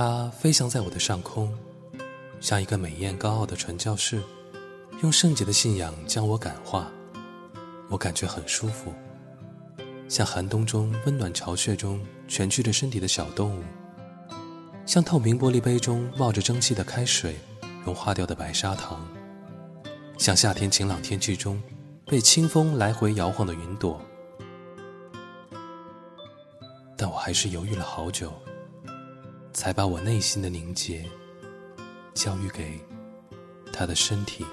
它飞翔在我的上空，像一个美艳高傲的传教士，用圣洁的信仰将我感化。我感觉很舒服，像寒冬中温暖巢穴中蜷曲着身体的小动物，像透明玻璃杯中冒着蒸汽的开水融化掉的白砂糖，像夏天晴朗天气中被清风来回摇晃的云朵。但我还是犹豫了好久，才把我内心的凝结交予给他的身体。